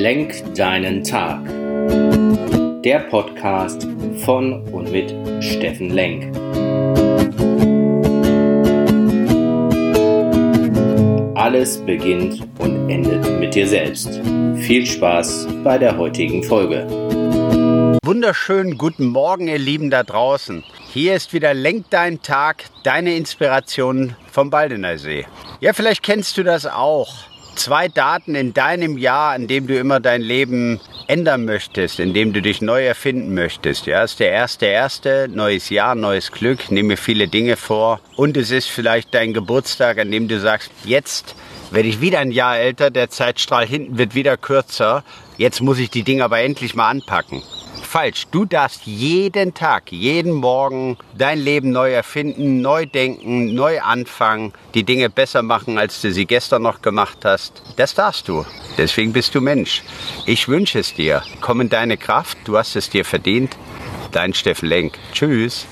Lenk deinen Tag. Der Podcast von und mit Steffen Lenk. Alles beginnt und endet mit dir selbst. Viel Spaß bei der heutigen Folge. Wunderschönen guten Morgen, ihr Lieben da draußen. Hier ist wieder Lenk dein Tag, deine Inspiration vom Baldener See. Ja, vielleicht kennst du das auch zwei Daten in deinem Jahr, an dem du immer dein Leben ändern möchtest, in dem du dich neu erfinden möchtest. Ja, ist der erste, erste, neues Jahr, neues Glück, nehme viele Dinge vor. Und es ist vielleicht dein Geburtstag, an dem du sagst, jetzt werde ich wieder ein Jahr älter, der Zeitstrahl hinten wird wieder kürzer. Jetzt muss ich die Dinge aber endlich mal anpacken falsch. Du darfst jeden Tag, jeden Morgen dein Leben neu erfinden, neu denken, neu anfangen, die Dinge besser machen, als du sie gestern noch gemacht hast. Das darfst du. Deswegen bist du Mensch. Ich wünsche es dir. Komm in deine Kraft. Du hast es dir verdient. Dein Steffen Lenk. Tschüss.